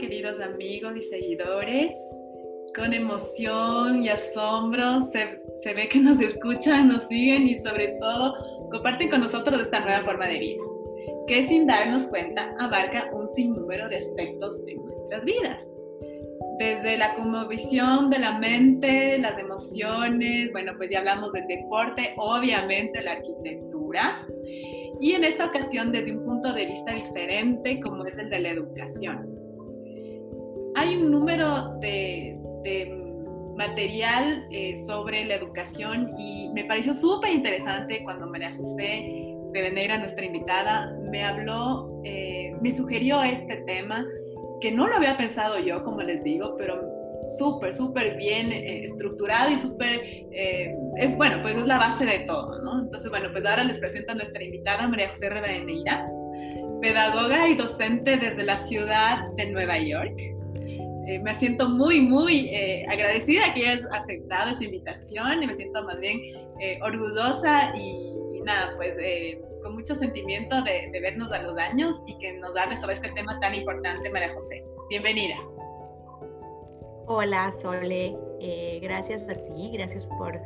queridos amigos y seguidores. Con emoción y asombro se, se, ve que nos escuchan, nos siguen y sobre todo comparten con nosotros esta nueva forma de vida, que sin darnos cuenta abarca un sinnúmero de aspectos de nuestras vidas. Desde la conmovisión de la mente, las emociones, bueno, pues ya hablamos del deporte, obviamente la arquitectura, y en esta ocasión desde un punto de vista diferente como es el de la educación. Un número de, material eh, sobre la educación y me pareció súper interesante cuando María José de Veneira, nuestra invitada, me habló, eh, me sugirió este tema que no lo había pensado yo, como les digo, pero súper, súper bien eh, estructurado y súper, es bueno, pues es la base de todo, ¿no? Entonces, bueno, pues ahora les presento a nuestra invitada, María José Reveneira, pedagoga y docente desde la ciudad de Nueva York. Eh, me siento muy, muy eh, agradecida que hayas aceptado esta invitación y me siento más bien eh, orgullosa y, nada, pues con mucho sentimiento de, vernos a los años y que nos hable sobre este tema tan importante, María José. Bienvenida. Hola, Sole. gracias a ti, gracias por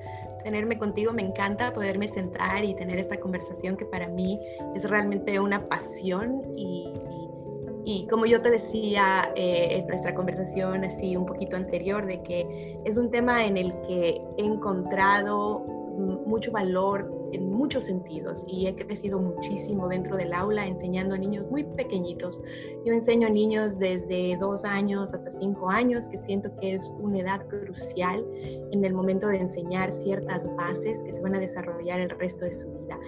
tenerme contigo. Me encanta poderme sentar y tener esta conversación que para mí es realmente una pasión y como yo te decía eh, en nuestra conversación así un poquito anterior, de que es un tema en el que he encontrado mucho valor en muchos sentidos y he crecido muchísimo dentro del aula enseñando a niños muy pequeñitos. Yo enseño a niños desde dos años hasta cinco años, que siento que es una edad crucial en el momento de enseñar ciertas bases que se van a desarrollar el resto de su vida.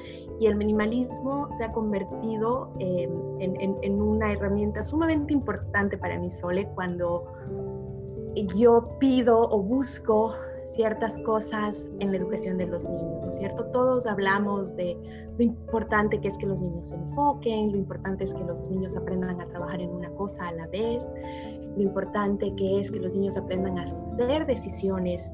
Y el minimalismo se ha convertido em, en, en una herramienta sumamente importante para mí, Sole, cuando yo pido o busco ciertas cosas en la educación de los niños, ¿no es cierto? Todos hablamos de lo importante que es que los niños se enfoquen, lo importante es que los niños aprendan a trabajar en una cosa a la vez, lo importante que es que los niños aprendan a hacer decisiones.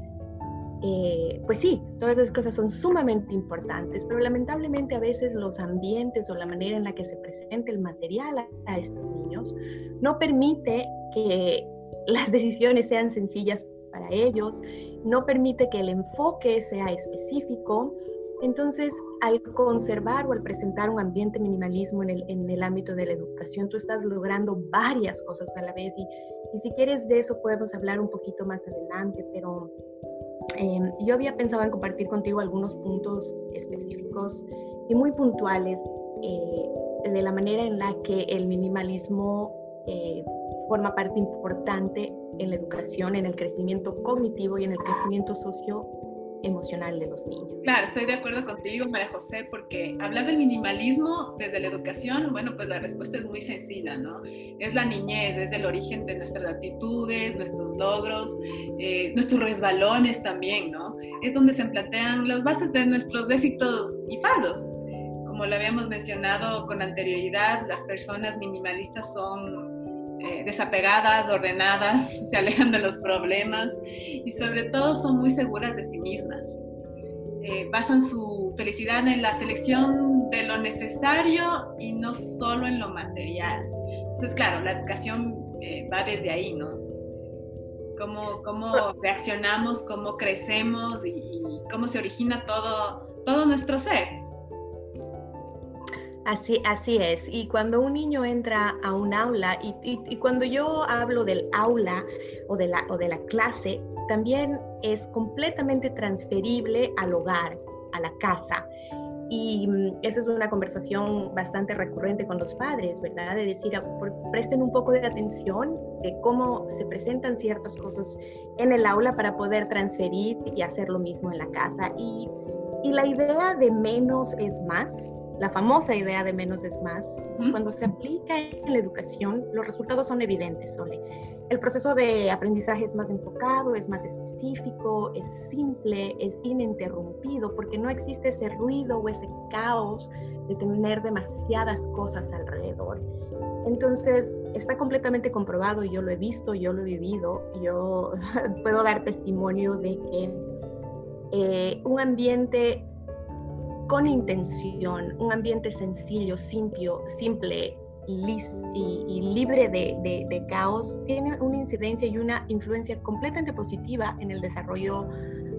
Eh, pues sí, todas esas cosas son sumamente importantes, pero lamentablemente a veces los ambientes o la manera en la que se presenta el material a, a estos niños no permite que las decisiones sean sencillas para ellos no permite que el enfoque sea específico. Entonces, al conservar o al presentar un ambiente minimalismo en el, en el ámbito de la educación, tú estás logrando varias cosas a la vez y, y si quieres de eso podemos hablar un poquito más adelante, pero em, yo había pensado en compartir contigo algunos puntos específicos y muy puntuales eh, de la manera en la que el minimalismo eh, forma parte importante en la educación, en el crecimiento cognitivo y en el crecimiento socioemocional de los niños. Claro, estoy de acuerdo contigo, María José, porque hablar del minimalismo desde la educación, bueno, pues la respuesta es muy sencilla, ¿no? Es la niñez, es el origen de nuestras actitudes, nuestros logros, eh, nuestros resbalones también, ¿no? Es donde se plantean las bases de nuestros éxitos y fallos. Como lo habíamos mencionado con anterioridad, las personas minimalistas son eh, desapegadas, ordenadas, se alejan de los problemas y sobre todo son muy seguras de sí mismas. Eh, basan su felicidad en la selección de lo necesario y no solo en lo material. Entonces, claro, la educación eh, va desde ahí, ¿no? Cómo, cómo reaccionamos, cómo crecemos y, y cómo se origina todo, todo nuestro ser. Así, así es. Y cuando un niño entra a un aula, y, cuando yo hablo del aula o de, la, o de la clase, también es completamente transferible al hogar, a la casa. Y mm, esa es una conversación bastante recurrente con los padres, ¿verdad? De decir, ah, presten un poco de atención de cómo se presentan ciertas cosas en el aula para poder transferir y hacer lo mismo en la casa. Y, y la idea de menos es más, la famosa idea de menos es más, cuando se aplica en la educación, los resultados son evidentes, Sole. El proceso de aprendizaje es más enfocado, es más específico, es simple, es ininterrumpido, porque no existe ese ruido o ese caos de tener demasiadas cosas alrededor. Entonces, está completamente comprobado, yo lo he visto, yo lo he vivido, yo puedo dar testimonio de que eh, un ambiente con intención, un ambiente sencillo, simple, simple y, libre de, caos tiene una incidencia y una influencia completamente positiva en el desarrollo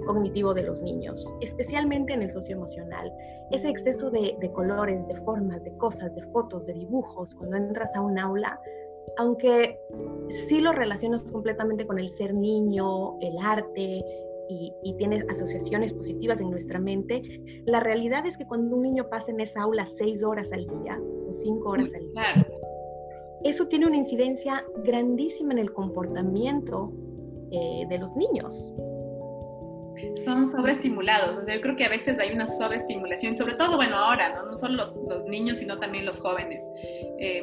cognitivo de los niños, especialmente en el socioemocional. Ese exceso de, de colores, de formas, de cosas, de fotos, de dibujos, cuando entras a un aula, aunque sí lo relacionas completamente con el ser niño, el arte, y, y, tiene asociaciones positivas en nuestra mente, la realidad es que cuando un niño pasa en esa aula seis horas al día o cinco horas al día, eso tiene una incidencia grandísima en el comportamiento eh, de los niños. Son sobreestimulados. yo creo que a veces hay una sobreestimulación, sobre todo, bueno, ahora, no, no solo los, los niños, sino también los jóvenes. Eh,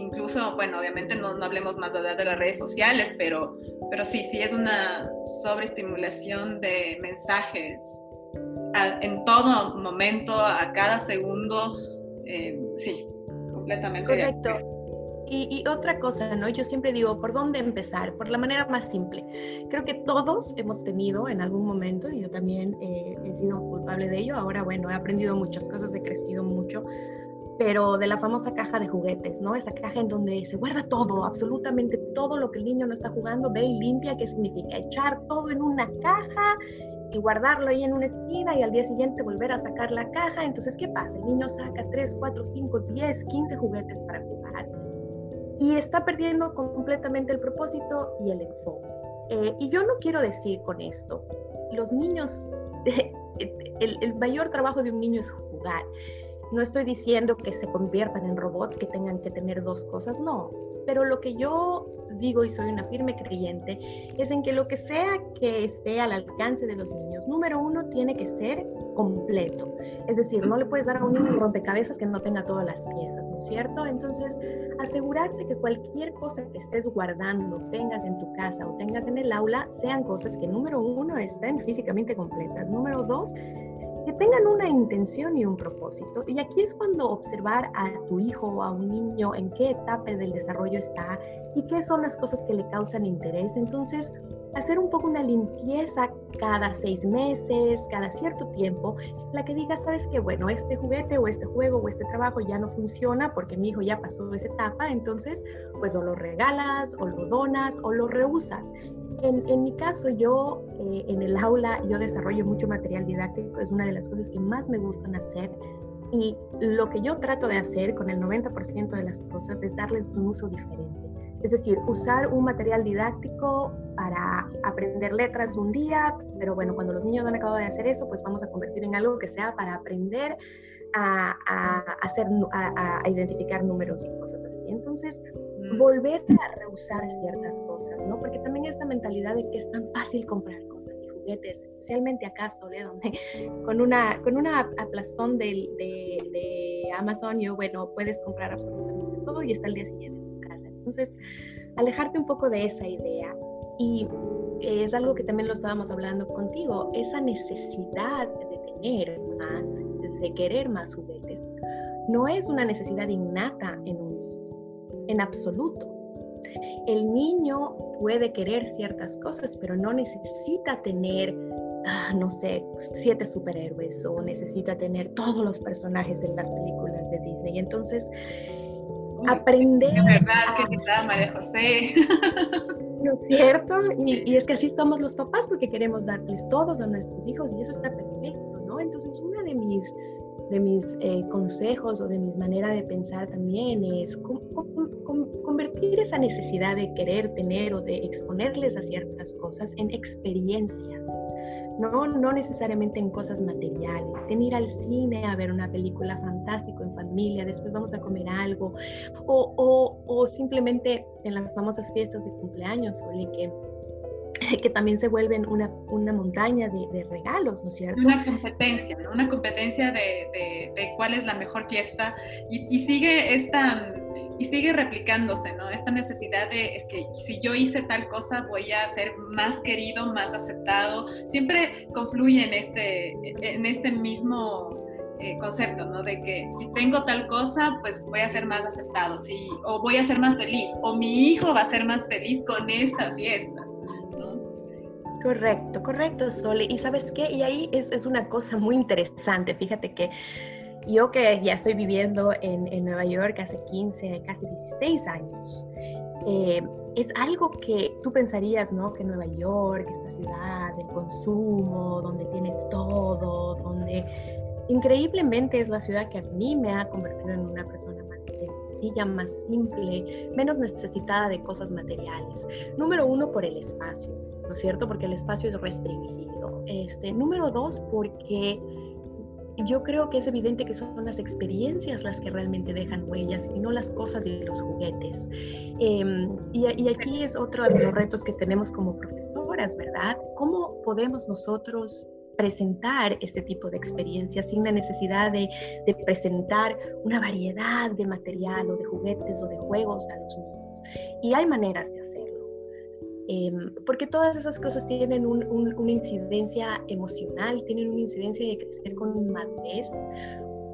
incluso, bueno, obviamente no, no hablemos más de, de las redes sociales, pero, pero sí, sí es una sobreestimulación de mensajes en todo momento, a cada segundo, eh, sí, completamente. Correcto. Y, y, otra cosa, ¿no? Yo siempre digo, ¿por dónde empezar? Por la manera más simple. Creo que todos hemos tenido en algún momento, y yo también eh, he sido culpable de ello, ahora bueno, he aprendido muchas cosas, he crecido mucho, pero de la famosa caja de juguetes, ¿no? Esa caja en donde se guarda todo, absolutamente todo lo que el niño no está jugando, ve y limpia, ¿qué significa? Echar todo en una caja y guardarlo ahí en una esquina y al día siguiente volver a sacar la caja. Entonces, ¿qué pasa? El niño saca 3, 4, 5, 10, 15 juguetes para jugar y está perdiendo completamente el propósito y el enfoque. Eh, y yo no quiero decir con esto, los niños, el, el mayor trabajo de un niño es jugar. No estoy diciendo que se conviertan en robots, que tengan que tener dos cosas, no. Pero lo que yo digo y soy una firme creyente es en que lo que sea que esté al alcance de los niños, número uno, tiene que ser completo. Es decir, no le puedes dar a un niño un rompecabezas que no tenga todas las piezas, ¿no es cierto? Entonces, asegurarte que cualquier cosa que estés guardando, tengas en tu casa o tengas en el aula, sean cosas que, número uno, estén físicamente completas. Número dos, que tengan una intención y un propósito. Y aquí es cuando observar a tu hijo o a un niño en qué etapa del desarrollo está y qué son las cosas que le causan interés. Entonces, hacer un poco una limpieza cada seis meses, cada cierto tiempo, la que diga, sabes que, bueno, este juguete o este juego o este trabajo ya no funciona porque mi hijo ya pasó esa etapa, entonces, pues o lo regalas o lo donas o lo reusas. En, mi caso, yo eh, en el aula, yo desarrollo mucho material didáctico, es una de las cosas que más me gustan hacer. Y lo que yo trato de hacer con el 90% de las cosas es darles un uso diferente. Es decir, usar un material didáctico para aprender letras un día, pero bueno, cuando los niños han acabado de hacer eso, pues vamos a convertir en algo que sea para aprender a, hacer, a, a identificar números y cosas así. Entonces, volver a rehusar ciertas cosas, ¿no? Porque también esta mentalidad de que es tan fácil comprar cosas y juguetes, especialmente acá, Sole, donde con una, con una aplastón de, de, Amazon, yo, bueno, puedes comprar absolutamente todo y está el día siguiente. Entonces, alejarte un poco de esa idea y es algo que también lo estábamos hablando contigo, esa necesidad de tener más, de querer más juguetes, no es una necesidad innata en un en absoluto. El niño puede querer ciertas cosas, pero no necesita tener, ah, no sé, siete superhéroes o necesita tener todos los personajes de las películas de Disney. Entonces, aprender... Verdad que María José. ¿No es cierto? Y, y, es que así somos los papás porque queremos darles todos a nuestros hijos y eso está perfecto, ¿no? Entonces, una de mis de mis eh, consejos o de mis maneras de pensar también es convertir esa necesidad de querer tener o de exponerles a ciertas cosas en experiencias. No, no necesariamente en cosas materiales, en ir al cine a ver una película fantástica en familia, después vamos a comer algo, o, o, o simplemente en las famosas fiestas de cumpleaños, o que que también se vuelven una, una montaña de, regalos, ¿no es cierto? Una competencia. Una competencia de, de, cuál es la mejor fiesta y, sigue esta, y sigue replicándose, ¿no? Esta necesidad de, es que si yo hice tal cosa voy a ser más querido, más aceptado, siempre confluye en este, en este mismo eh, concepto, ¿no? De que si tengo tal cosa, pues voy a ser más aceptado, o voy a ser más feliz, o mi hijo va a ser más feliz con esta fiesta. Correcto, correcto, Sole. Y sabes qué, y ahí es, es una cosa muy interesante. Fíjate que Yo que ya estoy viviendo en, Nueva York hace 15, casi 16 años, eh, es algo que tú pensarías, ¿no? Que Nueva York, esta ciudad del consumo, donde tienes todo, donde increíblemente es la ciudad que a mí me ha convertido en una persona más sencilla, más simple, menos necesitada de cosas materiales. Número uno, por el espacio, ¿no es cierto? Porque el espacio es restringido. Este, número dos, porque yo creo que es evidente que son las experiencias las que realmente dejan huellas y no las cosas y los juguetes. Em, y, y, aquí es otro de los retos que tenemos como profesoras, ¿verdad? ¿Cómo podemos nosotros presentar este tipo de experiencias sin la necesidad de, de presentar una variedad de material o de juguetes o de juegos a los niños? Y hay maneras de Em, porque todas esas cosas tienen una incidencia emocional, tienen una incidencia de crecer con madurez,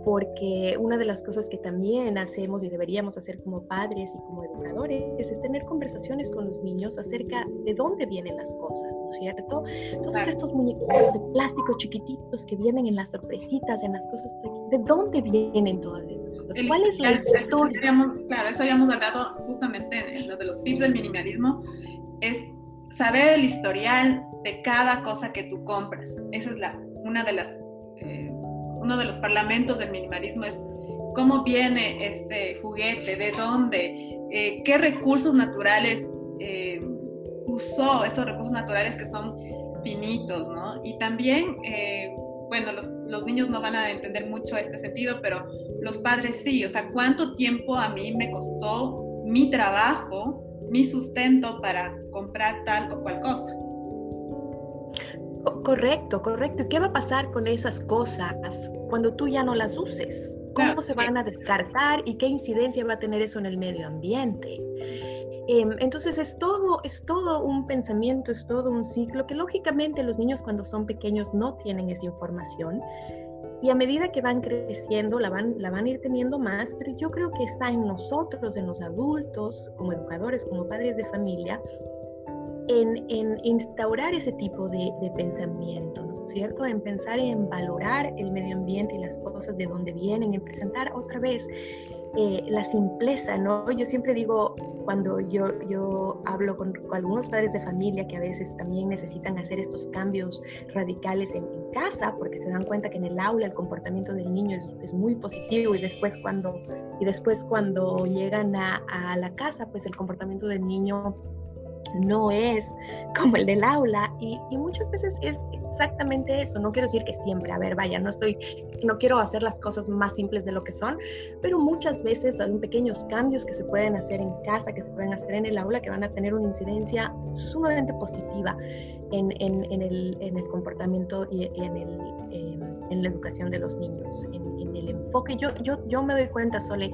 porque una de las cosas que también hacemos y deberíamos hacer como padres y como educadores es tener conversaciones con los niños acerca de dónde vienen las cosas, ¿no es cierto? Todos estos muñequitos de plástico chiquititos que vienen en las sorpresitas, en las cosas, ¿de dónde vienen todas estas cosas? ¿Cuál es la historia? Claro, eso habíamos hablado justamente en lo de los tips del minimalismo, es saber el historial de cada cosa que tú compras. Esa es la, una de las, eh, uno de los parlamentos del minimalismo es cómo viene este juguete, de dónde, eh, qué recursos naturales eh, usó, esos recursos naturales que son finitos, ¿no? Y también, bueno, los, los niños no van a entender mucho este sentido, pero los padres sí, o sea, cuánto tiempo a mí me costó mi trabajo mi sustento para comprar tal o cual cosa. Correcto, correcto. ¿Y qué va a pasar con esas cosas cuando tú ya no las uses? ¿Cómo se van a descartar y qué incidencia va a tener eso en el medio ambiente? Em, entonces es todo, es todo un pensamiento, es todo un ciclo que lógicamente los niños cuando son pequeños no tienen esa información, y a medida que van creciendo, la van, la van a ir teniendo más, pero yo creo que está en nosotros, en los adultos, como educadores, como padres de familia, en, en instaurar ese tipo de, de, pensamiento, ¿no es cierto? En pensar en valorar el medio ambiente y las cosas de donde vienen, en presentar otra vez eh, la simpleza, ¿no? Yo siempre digo, cuando yo, yo hablo con, algunos padres de familia que a veces también necesitan hacer estos cambios radicales en, casa, porque se dan cuenta que en el aula el comportamiento del niño es, es muy positivo y después cuando, y después cuando llegan a, a la casa, pues el comportamiento del niño no es como el del aula y, muchas veces es exactamente eso. No quiero decir que siempre, a ver, vaya, no estoy, no quiero hacer las cosas más simples de lo que son, pero muchas veces hay pequeños cambios que se pueden hacer en casa, que se pueden hacer en el aula, que van a tener una incidencia sumamente positiva en, el, en el, comportamiento y en, em, en, la educación de los niños, en, el enfoque. Yo, yo, yo me doy cuenta, Sole,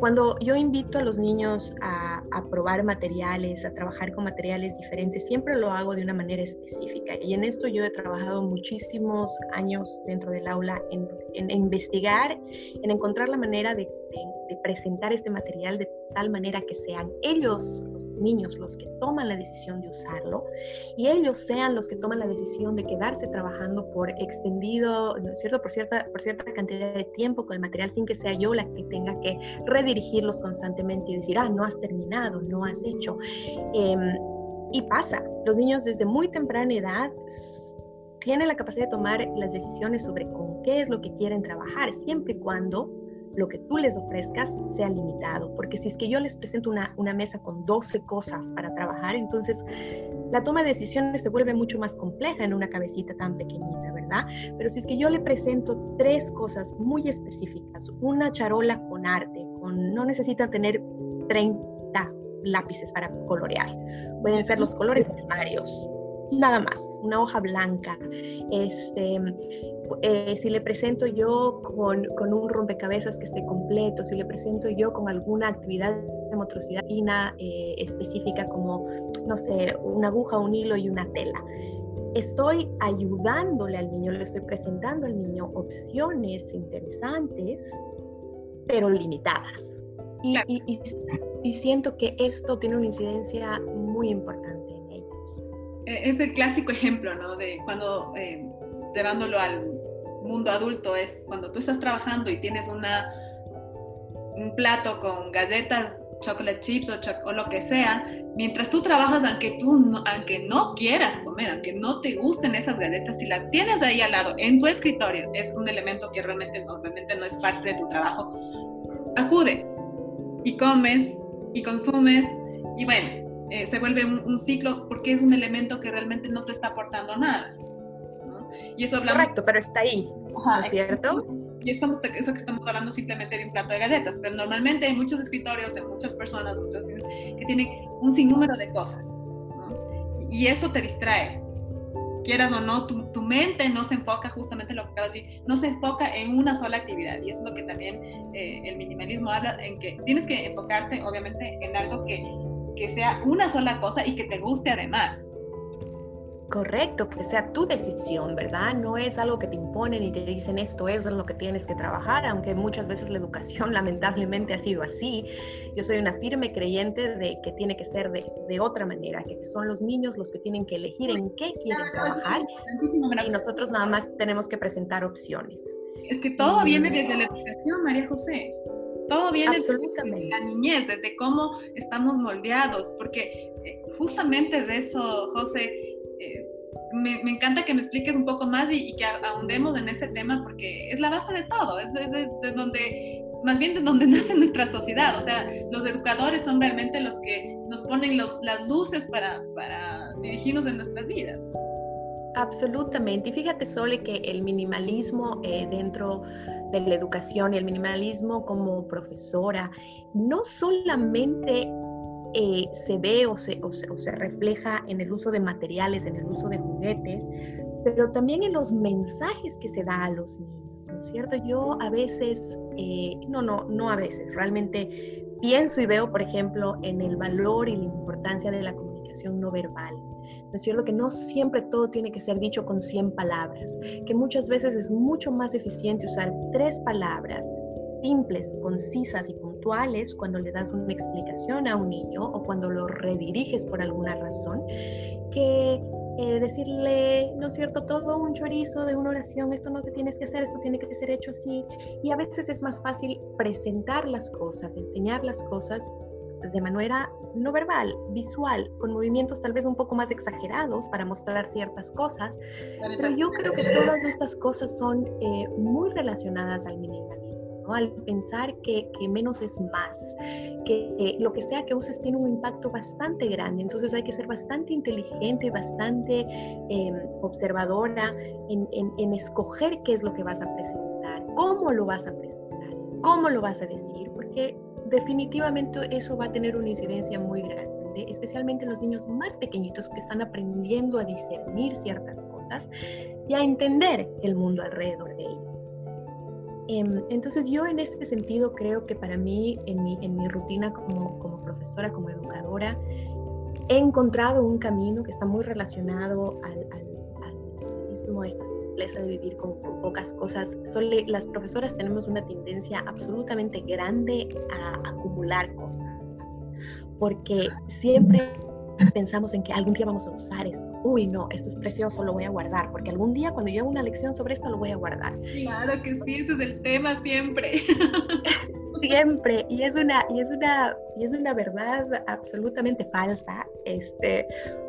cuando yo invito a los niños a, probar materiales, a trabajar con materiales diferentes, siempre lo hago de una manera específica. Y en esto yo he trabajado muchísimos años dentro del aula en investigar, en encontrar la manera de, de, presentar este material de tal manera que sean ellos, los niños, los que toman la decisión de usarlo y ellos sean los que toman la decisión de quedarse trabajando por extendido, ¿no es cierto?, por cierta, por cierta cantidad de tiempo con el material sin que sea yo la que tenga que redirigirlos constantemente y decir, ah, no has terminado, no has hecho. Em, y pasa, los niños desde muy temprana edad tienen la capacidad de tomar las decisiones sobre con qué es lo que quieren trabajar, siempre y cuando lo que tú les ofrezcas sea limitado, porque si es que yo les presento una, una, mesa con 12 cosas para trabajar, entonces la toma de decisiones se vuelve mucho más compleja en una cabecita tan pequeñita, ¿verdad? Pero si es que yo le presento tres cosas muy específicas, una charola con arte, con, no necesita tener 30 lápices para colorear, pueden ser los colores primarios, nada más, una hoja blanca, este, eh, si le presento yo con, con, un rompecabezas que esté completo, si le presento yo con alguna actividad de motricidad fina eh, específica como, no sé, una aguja, un hilo y una tela. Estoy ayudándole al niño, le estoy presentando al niño opciones interesantes, pero limitadas. Y, y, y, siento que esto tiene una incidencia muy importante en ellos. E, es el clásico ejemplo, ¿no? De cuando, eh, llevándolo al mundo adulto es cuando tú estás trabajando y tienes una, un plato con galletas, chocolate chips o, lo que sea, mientras tú trabajas, aunque tú no, aunque no quieras comer, aunque no te gusten esas galletas, si las tienes ahí al lado en tu escritorio, es un elemento que realmente obviamente no es parte de tu trabajo, acudes y comes y consumes y bueno, eh, se vuelve un, ciclo porque es un elemento que realmente no te está aportando nada. Y eso hablamos... Correcto, pero está ahí, ¿no es cierto? Y estamos, eso que estamos hablando simplemente de un plato de galletas, pero normalmente hay muchos escritorios de muchas personas que tienen un sinnúmero de cosas. Y eso te distrae. Quieras o no, tu, tu, mente no se enfoca justamente en lo que acabas de decir, no se enfoca en una sola actividad. Y eso es lo que también eh, el minimalismo habla, en que tienes que enfocarte obviamente en algo que, que sea una sola cosa y que te guste además. Correcto, que sea tu decisión, ¿verdad? No es algo que te imponen y te dicen esto es lo que tienes que trabajar, aunque muchas veces la educación lamentablemente ha sido así. Yo soy una firme creyente de que tiene que ser de, de otra manera, que son los niños los que tienen que elegir en qué quieren trabajar y nosotros nada más tenemos que presentar opciones. Es que todo viene desde la educación, María José. Todo viene desde la niñez, desde cómo estamos moldeados, porque eh, justamente de eso, José, eh, me, encanta que me expliques un poco más y, que ahondemos en ese tema porque es la base de todo, es de, donde, más bien de donde nace nuestra sociedad, o sea, los educadores son realmente los que nos ponen las luces para, para dirigirnos en nuestras vidas. Absolutamente. Y fíjate, Sole, que el minimalismo eh, dentro de la educación y el minimalismo como profesora no solamente eh, se ve o se, refleja en el uso de materiales, en el uso de juguetes, pero también en los mensajes que se da a los niños, ¿no es cierto? Yo a veces, eh, no, no, no a veces, realmente pienso y veo, por ejemplo, en el valor y la importancia de la comunicación no verbal. ¿No es cierto? Que no siempre todo tiene que ser dicho con 100 palabras, que muchas veces es mucho más eficiente usar tres palabras simples, concisas y cuando le das una explicación a un niño o cuando lo rediriges por alguna razón, que eh, decirle, ¿no es cierto?, todo un chorizo de una oración, esto no te tienes que hacer, esto tiene que ser hecho así. Y a veces es más fácil presentar las cosas, enseñar las cosas de manera no verbal, visual, con movimientos tal vez un poco más exagerados para mostrar ciertas cosas, pero yo creo que todas estas cosas son eh, muy relacionadas al minimalismo al pensar que, menos es más, que, lo que sea que uses tiene un impacto bastante grande, entonces hay que ser bastante inteligente, bastante em, observadora en, en escoger qué es lo que vas a presentar, cómo lo vas a presentar, cómo lo vas a decir, porque definitivamente eso va a tener una incidencia muy grande, especialmente en los niños más pequeñitos que están aprendiendo a discernir ciertas cosas y a entender el mundo alrededor de ellos. Em, entonces yo en este sentido creo que para mí, en mi, en mi rutina como, como profesora, como educadora, he encontrado un camino que está muy relacionado al, al, mismo, a esta simpleza de vivir con, pocas cosas. las profesoras tenemos una tendencia absolutamente grande a acumular cosas, porque siempre pensamos en que algún día vamos a usar esto. Uy, no, esto es precioso, lo voy a guardar, porque algún día cuando yo haga una lección sobre esto lo voy a guardar. Claro que sí, ese es el tema siempre. siempre y es una y es una y es una verdad absolutamente falsa este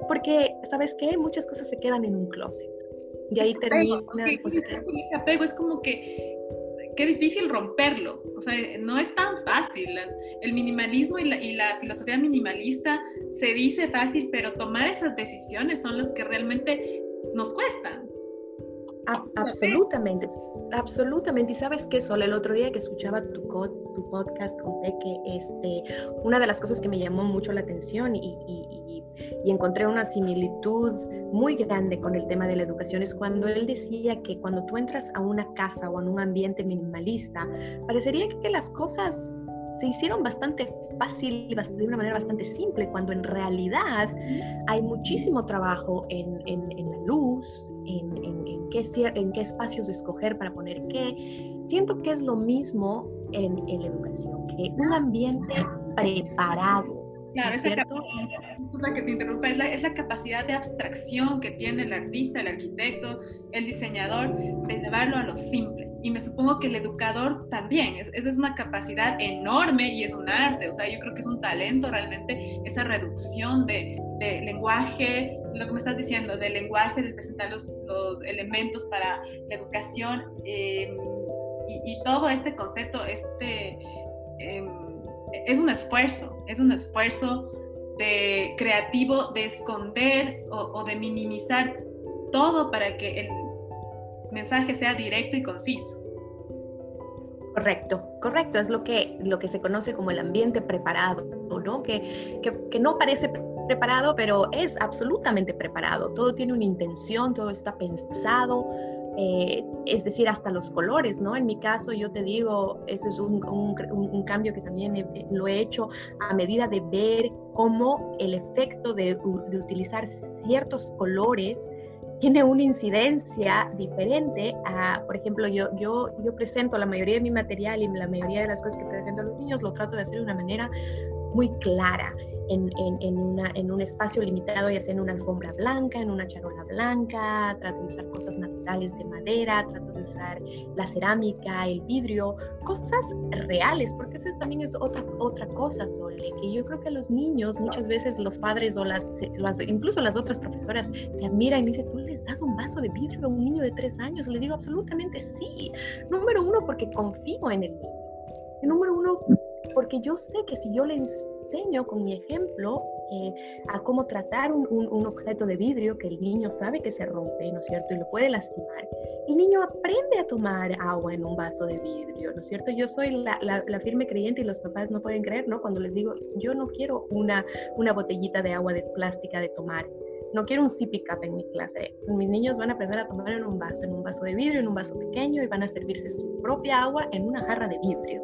porque sabes qué muchas cosas se quedan en un closet y ahí termina ese apego es como que qué difícil romperlo. O sea, no es tan fácil. El minimalismo y la, filosofía minimalista se dice fácil, pero tomar esas decisiones son las que realmente nos cuestan. absolutamente, absolutamente. Y sabes qué, Sol, el otro día que escuchaba tu, tu podcast, conté que este, una de las cosas que me llamó mucho la atención y, y encontré una similitud muy grande con el tema de la educación es cuando él decía que cuando tú entras a una casa o en un ambiente minimalista, parecería que las cosas se hicieron bastante fácil, de una manera bastante simple, cuando en realidad hay muchísimo trabajo en, en, la luz, en, en, qué, en qué espacios escoger para poner qué. Siento que es lo mismo en, la educación, que un ambiente preparado Claro, es cierto? que te interrumpa, es la, es la, capacidad de abstracción que tiene el artista, el arquitecto, el diseñador, de llevarlo a lo simple. Y me supongo que el educador también, esa es, una capacidad enorme y es un arte, o sea, yo creo que es un talento realmente esa reducción de, de lenguaje, lo que me estás diciendo, del lenguaje, de presentar los, los elementos para la educación eh, y, y, todo este concepto, este... Eh, es un esfuerzo, es un esfuerzo de creativo de esconder o, de minimizar todo para que el mensaje sea directo y conciso. Correcto, correcto, es lo que, lo que se conoce como el ambiente preparado, ¿no? Que, que, que no parece preparado, pero es absolutamente preparado. Todo tiene una intención, todo está pensado, eh, es decir, hasta los colores, ¿no? En mi caso, yo te digo, ese es un, un, cambio que también lo he hecho a medida de ver cómo el efecto de, de utilizar ciertos colores tiene una incidencia diferente a, por ejemplo, yo, yo, yo presento la mayoría de mi material y la mayoría de las cosas que presento a los niños, lo trato de hacer de una manera muy clara en, un espacio limitado, ya sea en una alfombra blanca, en una charola blanca, trato de usar cosas naturales de madera, trato de usar la cerámica, el vidrio, cosas reales, porque eso también es otra, otra cosa, Sole, que yo creo que los niños muchas veces los padres o las, incluso las otras profesoras se admiran y dicen, tú les das un vaso de vidrio a un niño de tres años, le digo absolutamente sí. Número uno, porque confío en el niño. Número uno, porque yo sé que si yo le enseño con mi ejemplo eh, a cómo tratar un, un, objeto de vidrio que el niño sabe que se rompe, ¿no es cierto? Y lo puede lastimar. El niño aprende a tomar agua en un vaso de vidrio, ¿no es cierto? Yo soy la, la, firme creyente y los papás no pueden creer, ¿no? Cuando les digo, yo no quiero una, una botellita de agua de plástica de tomar. No quiero un sippy cup en mi clase. Mis niños van a aprender a tomar en un vaso, en un vaso de vidrio, en un vaso pequeño y van a servirse su propia agua en una jarra de vidrio.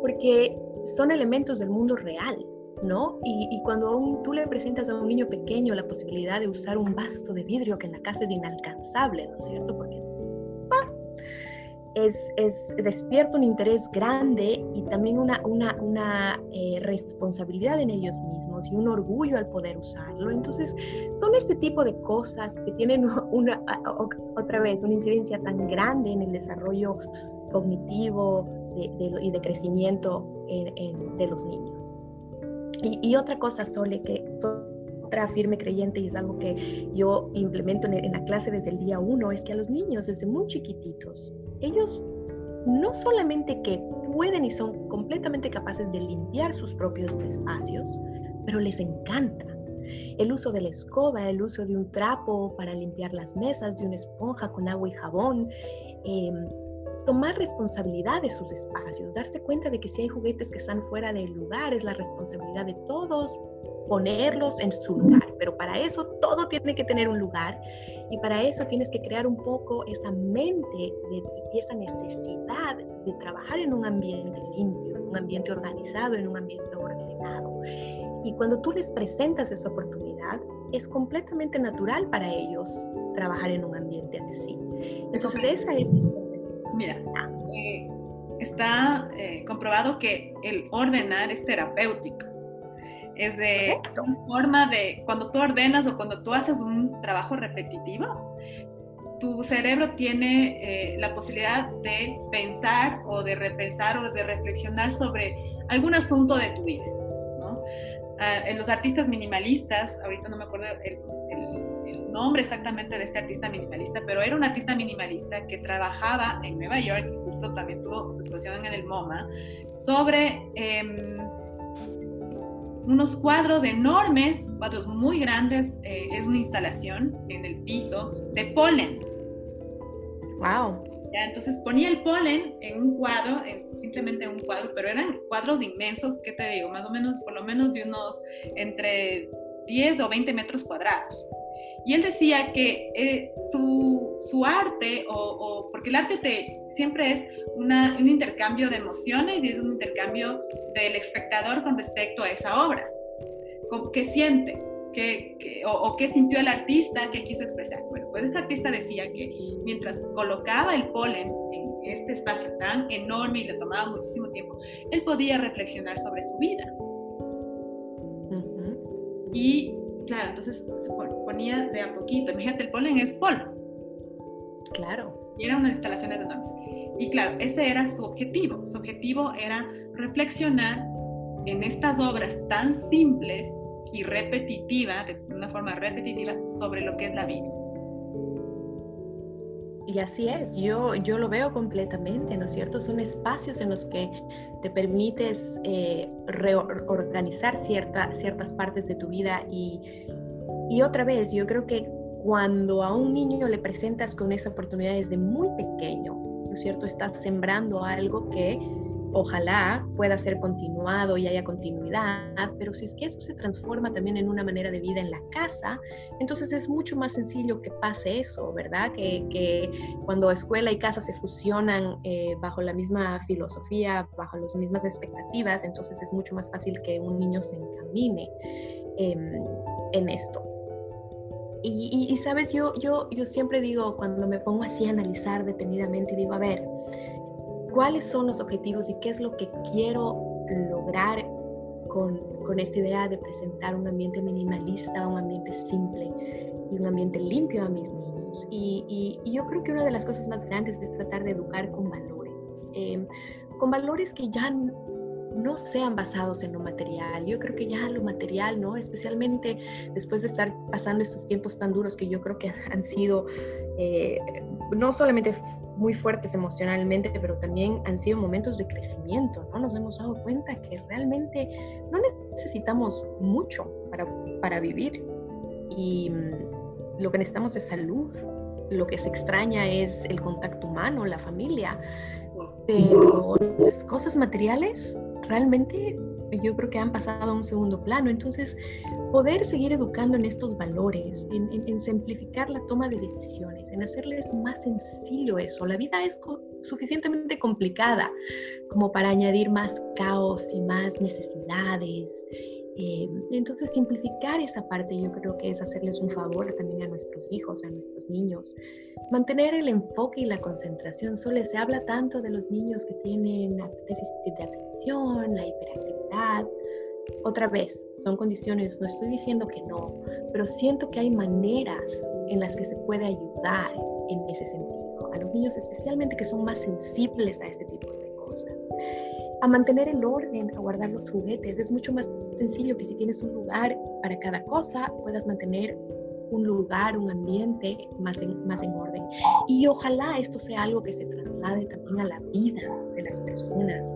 Porque son elementos del mundo real, ¿no? Y, cuando tú le presentas a un niño pequeño la posibilidad de usar un vaso de vidrio que en la casa es inalcanzable, ¿no es cierto? Porque es, es, despierta un interés grande y también una, una, una eh, responsabilidad en ellos mismos y un orgullo al poder usarlo. Entonces, son este tipo de cosas que tienen una, otra vez una incidencia tan grande en el desarrollo cognitivo, y de crecimiento de los niños. Y, otra cosa, Sole, que otra firme creyente y es algo que yo implemento en, la clase desde el día uno, es que a los niños desde muy chiquititos, ellos no solamente que pueden y son completamente capaces de limpiar sus propios espacios, pero les encanta. El uso de la escoba, el uso de un trapo para limpiar las mesas, de una esponja con agua y jabón, eh, tomar responsabilidad de sus espacios, darse cuenta de que si hay juguetes que están fuera del lugar, es la responsabilidad de todos ponerlos en su lugar. Pero para eso todo tiene que tener un lugar y para eso tienes que crear un poco esa mente de, y esa necesidad de trabajar en un ambiente limpio, en un ambiente organizado, en un ambiente ordenado. Y cuando tú les presentas esa oportunidad, es completamente natural para ellos trabajar en un ambiente así. Entonces, esa es Mira, eh, está eh, comprobado que el ordenar es terapéutico. Es de forma de, cuando tú ordenas o cuando tú haces un trabajo repetitivo, tu cerebro tiene eh, la posibilidad de pensar o de repensar o de reflexionar sobre algún asunto de tu vida. Ah, en los artistas minimalistas, ahorita no me acuerdo el, nombre exactamente de este artista minimalista, pero era un artista minimalista que trabajaba en Nueva York, y justo también tuvo su exposición en el MoMA, sobre em, unos cuadros enormes, cuadros muy grandes, eh, es una instalación en el piso de polen. ¡Wow! ¿Ya? Entonces ponía el polen en un cuadro, simplemente en un cuadro, pero eran cuadros inmensos, ¿qué te digo? Más o menos, por lo menos de unos entre 10 o 20 metros cuadrados. Y él decía que eh, su, su, arte, o, porque el arte te, siempre es una, un intercambio de emociones y es un intercambio del espectador con respecto a esa obra. ¿Qué siente? ¿Qué, o, o, qué sintió el artista? ¿Qué quiso expresar? Bueno, pues este artista decía que mientras colocaba el polen en este espacio tan enorme y le tomaba muchísimo tiempo, él podía reflexionar sobre su vida Y claro, entonces se ponía de a poquito. Imagínate, el polen es polvo. Claro. Y eran unas instalaciones enormes. Y claro, ese era su objetivo. Su objetivo era reflexionar en estas obras tan simples y repetitivas, de una forma repetitiva, sobre lo que es la vida. Y así es, yo, yo lo veo completamente, ¿no es cierto? Son espacios en los que te permites eh, reorganizar cierta, ciertas partes de tu vida y, y otra vez, yo creo que cuando a un niño le presentas con esa oportunidad desde muy pequeño, ¿no es cierto? Estás sembrando algo que ojalá pueda ser continuado y haya continuidad, pero si es que eso se transforma también en una manera de vida en la casa, entonces es mucho más sencillo que pase eso, ¿verdad? Que, cuando escuela y casa se fusionan eh, bajo la misma filosofía, bajo las mismas expectativas, entonces es mucho más fácil que un niño se encamine em, en esto. Y, sabes, yo, yo, yo siempre digo, cuando me pongo así a analizar detenidamente, digo, a ver, ¿cuáles son los objetivos y qué es lo que quiero lograr con, con esta idea de presentar un ambiente minimalista, un ambiente simple y un ambiente limpio a mis niños? Y, y, yo creo que una de las cosas más grandes es tratar de educar con valores, eh, con valores que ya no sean basados en lo material. Yo creo que ya lo material, ¿no? Especialmente después de estar pasando estos tiempos tan duros que yo creo que han sido eh, no solamente muy fuertes emocionalmente, pero también han sido momentos de crecimiento, ¿no? Nos hemos dado cuenta que realmente no necesitamos mucho para, para vivir y mm, lo que necesitamos es salud, lo que se extraña es el contacto humano, la familia, pero las cosas materiales realmente yo creo que han pasado a un segundo plano. Entonces, poder seguir educando en estos valores, en, simplificar la toma de decisiones, en hacerles más sencillo eso. La vida es suficientemente complicada como para añadir más caos y más necesidades eh, entonces, simplificar esa parte yo creo que es hacerles un favor también a nuestros hijos, a nuestros niños. Mantener el enfoque y la concentración. Solo se habla tanto de los niños que tienen déficit de atención, la hiperactividad. Otra vez, son condiciones, no estoy diciendo que no, pero siento que hay maneras en las que se puede ayudar en ese sentido. A los niños especialmente que son más sensibles a este tipo de cosas a mantener el orden, a guardar los juguetes. Es mucho más sencillo que si tienes un lugar para cada cosa, puedas mantener un lugar, un ambiente más en, más en orden. Y ojalá esto sea algo que se traslade también a la vida de las personas.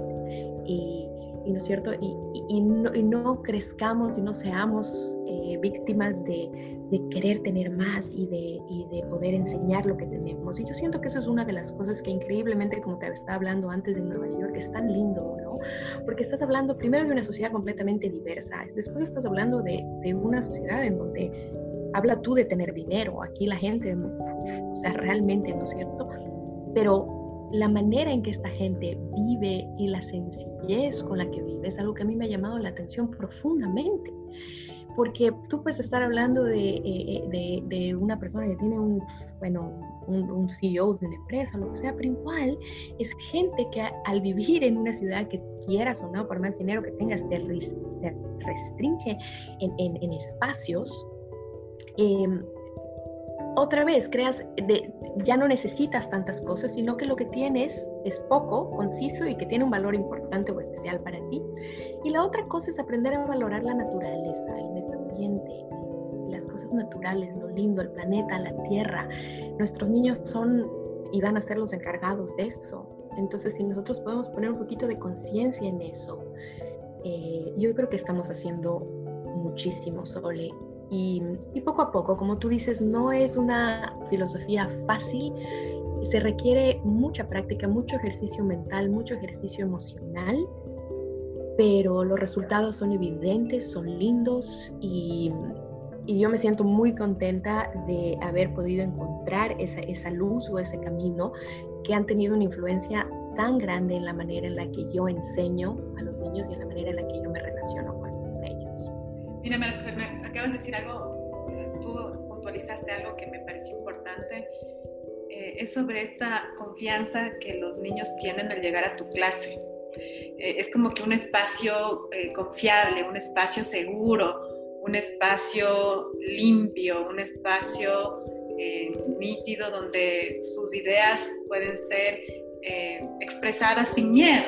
Y, ¿no es cierto? Y, y, no, y, no, crezcamos y no seamos eh, víctimas de, de, querer tener más y de, y de poder enseñar lo que tenemos. Y yo siento que eso es una de las cosas que increíblemente, como te estaba hablando antes de Nueva York, es tan lindo, ¿no? Porque estás hablando primero de una sociedad completamente diversa, después estás hablando de, de una sociedad en donde habla tú de tener dinero, aquí la gente, o sea, realmente, ¿no es cierto? Pero la manera en que esta gente vive y la sencillez con la que vive es algo que a mí me ha llamado la atención profundamente. Porque tú puedes estar hablando de, eh, eh, de, una persona que tiene un, bueno, un, CEO de una empresa, lo que sea, pero igual es gente que al vivir en una ciudad que quieras o no, por más dinero que tengas, te, restringe en, en, espacios. Eh, otra vez creas, de, ya no necesitas tantas cosas, sino que lo que tienes es poco, conciso y que tiene un valor importante o especial para ti. Y la otra cosa es aprender a valorar la naturaleza, el medio ambiente, las cosas naturales, lo lindo, el planeta, la tierra. Nuestros niños son y van a ser los encargados de eso. Entonces, si nosotros podemos poner un poquito de conciencia en eso, eh, yo creo que estamos haciendo muchísimo, Sole. Y, poco a poco, como tú dices, no es una filosofía fácil, se requiere mucha práctica, mucho ejercicio mental, mucho ejercicio emocional, pero los resultados son evidentes, son lindos y, yo me siento muy contenta de haber podido encontrar esa, esa luz o ese camino que han tenido una influencia tan grande en la manera en la que yo enseño a los niños y en la manera en la que yo me relaciono. Mira, María José, me acabas de decir algo, eh, tú puntualizaste algo que me pareció importante, eh, es sobre esta confianza que los niños tienen al llegar a tu clase. Eh, es como que un espacio confiable, un espacio seguro, un espacio limpio, un espacio eh, nítido donde sus ideas pueden ser eh, expresadas sin miedo.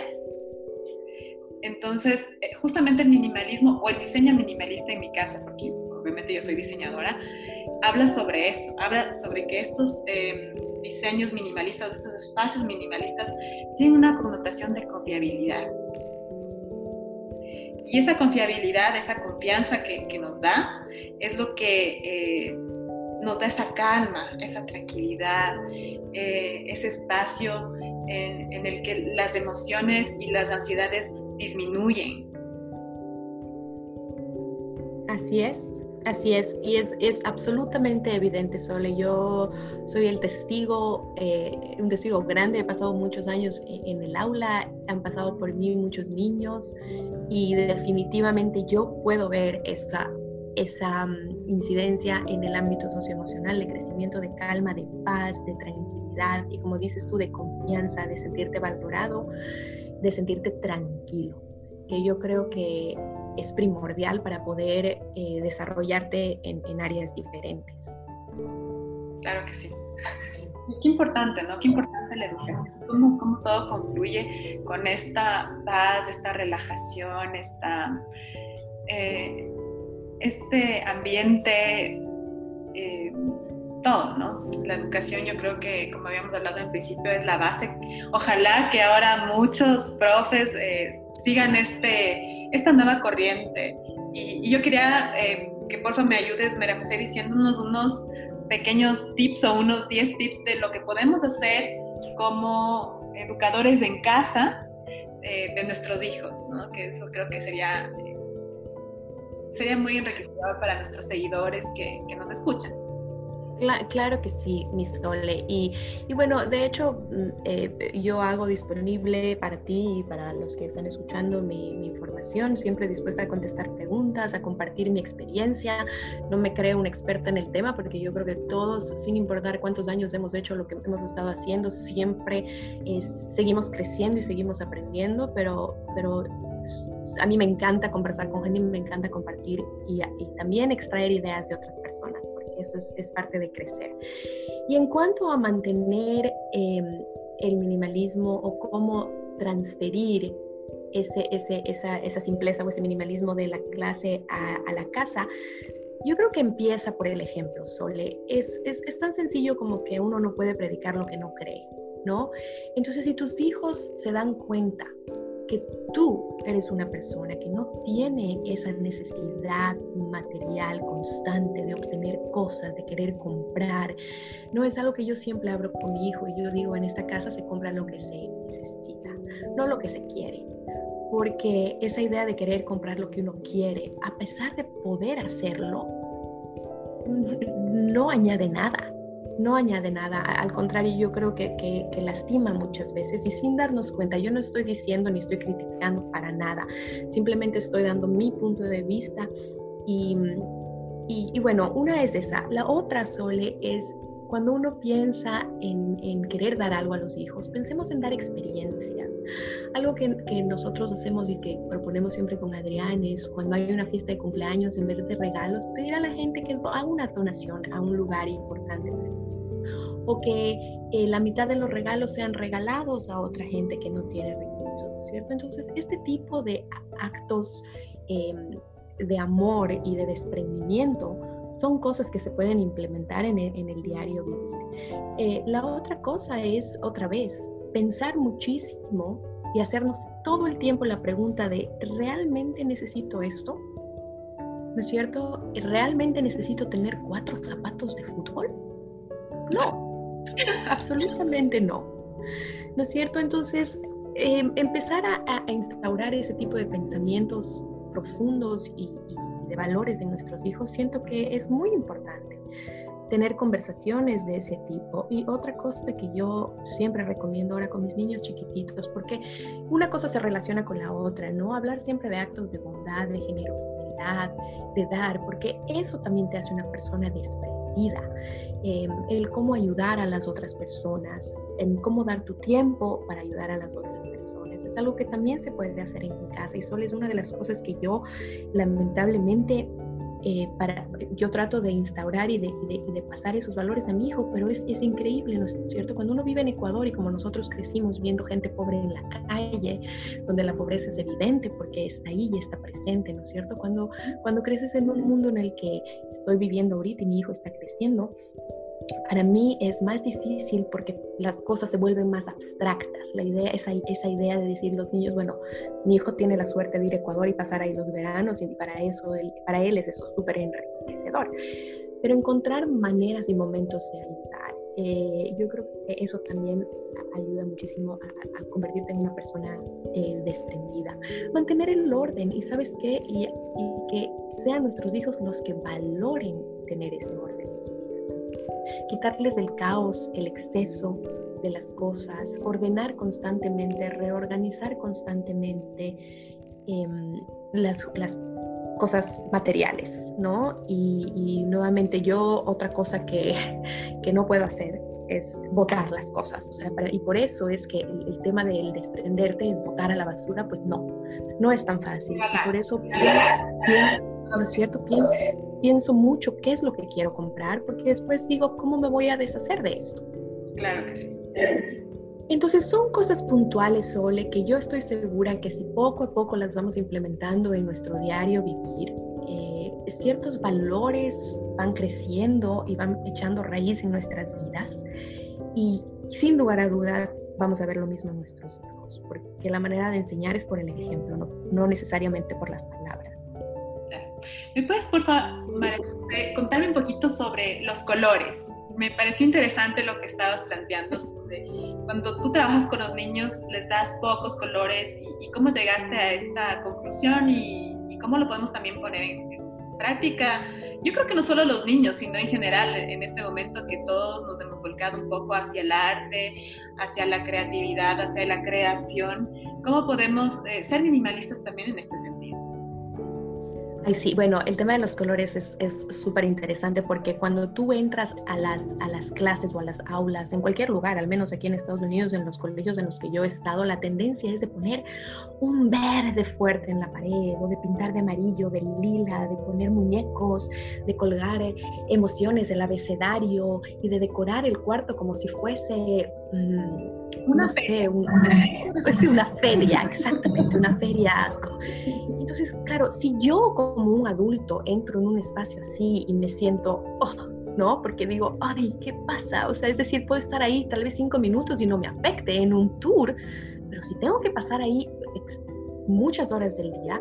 Entonces, eh, justamente el minimalismo o el diseño minimalista en mi casa, porque obviamente yo soy diseñadora, habla sobre eso, habla sobre que estos diseños minimalistas, estos espacios minimalistas, tienen una connotación de confiabilidad. Y esa confiabilidad, esa confianza que, que nos da, es lo que nos da esa calma, esa tranquilidad, eh, ese espacio en, en, el que las emociones y las ansiedades disminuyen. Así es, Así es, y es, es absolutamente evidente, Sole. Yo soy el testigo, eh, un testigo grande, he pasado muchos años en, el aula, han pasado por mí muchos niños y definitivamente yo puedo ver esa esa mm, incidencia en el ámbito socioemocional de crecimiento, de calma, de paz, de tranquilidad y como dices tú, de confianza, de sentirte valorado, de sentirte tranquilo, que yo creo que es primordial para poder eh, desarrollarte en, áreas diferentes. Claro que sí. Qué importante, ¿no? Qué importante la educación, cómo, cómo todo concluye con esta paz, esta relajación, esta, eh, este ambiente, eh, ¿no? La educación yo creo que, como habíamos hablado en principio, es la base. Ojalá que ahora muchos profes eh, sigan este, esta nueva corriente. Y, yo quería eh, que por favor me ayudes, María José, diciéndonos unos pequeños tips o unos 10 tips de lo que podemos hacer como educadores en casa de nuestros hijos, ¿no? Que eso creo que sería sería muy enriquecedor para nuestros seguidores que, que nos escuchan. Claro, que sí, mi Sole. Y, bueno, de hecho, mm, eh, yo hago disponible para ti y para los que están escuchando mi, información, siempre dispuesta a contestar preguntas, a compartir mi experiencia. No me creo una experta en el tema porque yo creo que todos, sin importar cuántos años hemos hecho lo que hemos estado haciendo, siempre eh, seguimos creciendo y seguimos aprendiendo, pero, pero a mí me encanta conversar con gente, me encanta compartir y, también extraer ideas de otras personas, eso es, parte de crecer. Y en cuanto a mantener em, el minimalismo o cómo transferir ese, esa, esa, simpleza o ese minimalismo de la clase a, a, la casa, yo creo que empieza por el ejemplo, Sole. Es, es, es tan sencillo como que uno no puede predicar lo que no cree, ¿no? Entonces, si tus hijos se dan cuenta que tú eres una persona que no tiene esa necesidad material constante de obtener cosas, de querer comprar. No es algo que yo siempre hablo con mi hijo y yo digo, en esta casa se compra lo que se necesita, no lo que se quiere. Porque esa idea de querer comprar lo que uno quiere, a pesar de poder hacerlo, no añade nada no añade nada, al contrario, yo creo que, que, lastima muchas veces y sin darnos cuenta, yo no estoy diciendo ni estoy criticando para nada, simplemente estoy dando mi punto de vista y, bueno, una es esa, la otra, Sole, es cuando uno piensa en, en, querer dar algo a los hijos, pensemos en dar experiencias. Algo que, que, nosotros hacemos y que proponemos siempre con Adrián es cuando hay una fiesta de cumpleaños, en vez de regalos, pedir a la gente que haga una donación a un lugar importante o que eh, la mitad de los regalos sean regalados a otra gente que no tiene recursos, ¿no es cierto? Entonces, este tipo de actos em, de amor y de desprendimiento son cosas que se pueden implementar en el, diario vivir. Eh, la otra cosa es, otra vez, pensar muchísimo y hacernos todo el tiempo la pregunta de, ¿realmente necesito esto? ¿No es cierto? ¿Realmente necesito tener cuatro zapatos de fútbol? No, Absolutamente no. ¿No es cierto? Entonces, em, empezar a, instaurar ese tipo de pensamientos profundos y, de valores en nuestros hijos, siento que es muy importante tener conversaciones de ese tipo. Y otra cosa que yo siempre recomiendo ahora con mis niños chiquititos, porque una cosa se relaciona con la otra, ¿no? Hablar siempre de actos de bondad, de generosidad, de dar, porque eso también te hace una persona desprendida. Em, el cómo ayudar a las otras personas, en cómo dar tu tiempo para ayudar a las otras personas. Es algo que también se puede hacer en casa y solo es una de las cosas que yo lamentablemente eh, para, yo trato de instaurar y de, de, pasar esos valores a mi hijo, pero es, es, increíble, ¿no es cierto? Cuando uno vive en Ecuador y como nosotros crecimos viendo gente pobre en la calle, donde la pobreza es evidente porque está ahí y está presente, ¿no es cierto? Cuando, cuando creces en un mundo en el que estoy viviendo ahorita y mi hijo está creciendo, para mí es más difícil porque las cosas se vuelven más abstractas. La idea, esa, esa idea de decir los niños, bueno, mi hijo tiene la suerte de ir a Ecuador y pasar ahí los veranos y para eso, él, para él es eso súper enriquecedor. Pero encontrar maneras y momentos de ayudar, eh, yo creo que eso también ayuda muchísimo a, convertirte en una persona eh, desprendida. Mantener el orden y sabes qué, y, y que sean nuestros hijos los que valoren tener ese orden quitarles el caos, el exceso de las cosas, ordenar constantemente, reorganizar constantemente em, las, cosas materiales, ¿no? Y, nuevamente yo otra cosa que, que, no puedo hacer es botar las cosas, o sea, y por eso es que el, tema del desprenderte es botar a la basura, pues no, no es tan fácil. Y por eso, ¿no es cierto? Pienso, pienso mucho qué es lo que quiero comprar, porque después digo, ¿cómo me voy a deshacer de esto? Claro que sí. Entonces son cosas puntuales, Sole, que yo estoy segura que si poco a poco las vamos implementando en nuestro diario vivir, eh, ciertos valores van creciendo y van echando raíz en nuestras vidas y sin lugar a dudas vamos a ver lo mismo en nuestros hijos, porque la manera de enseñar es por el ejemplo, no, no necesariamente por las palabras. ¿Me puedes, por favor, contarme un poquito sobre los colores? Me pareció interesante lo que estabas planteando cuando tú trabajas con los niños, les das pocos colores y, cómo llegaste a esta conclusión y, cómo lo podemos también poner en, práctica. Yo creo que no solo los niños, sino en general en este momento que todos nos hemos volcado un poco hacia el arte, hacia la creatividad, hacia la creación. ¿Cómo podemos eh, ser minimalistas también en este sentido? Ay, sí, bueno, el tema de los colores es súper interesante porque cuando tú entras a las, a las clases o a las aulas, en cualquier lugar, al menos aquí en Estados Unidos, en los colegios en los que yo he estado, la tendencia es de poner un verde fuerte en la pared o de pintar de amarillo, de lila, de poner muñecos, de colgar eh, emociones, el abecedario y de decorar el cuarto como si fuese... Una, feria. una feria, exactamente, una feria. Entonces, claro, si yo como un adulto entro en un espacio así y me siento, oh, ¿no? Porque digo, ay, ¿qué pasa? O sea, es decir, puedo estar ahí tal vez cinco minutos y no me afecte en un tour, pero si tengo que pasar ahí muchas horas del día,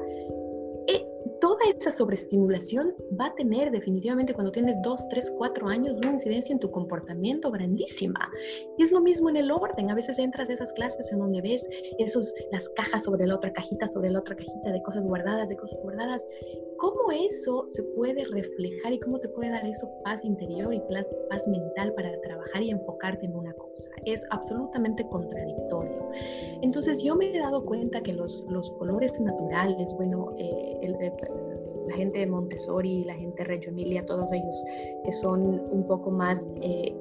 toda esa sobreestimulación va a tener definitivamente cuando tienes 2, 3, 4 años una incidencia en tu comportamiento grandísima. Y es lo mismo en el orden. A veces entras a esas clases en donde ves esos, las cajas sobre la otra cajita, sobre la otra cajita de cosas guardadas, de cosas guardadas. ¿Cómo eso se puede reflejar y cómo te puede dar eso paz interior y paz, paz mental para trabajar y enfocarte en una cosa? Es absolutamente contradictorio. Entonces yo me he dado cuenta que los, los colores naturales, bueno, eh, la gente de Montessori, la gente de Reggio Emilia, todos ellos que son un poco más eh,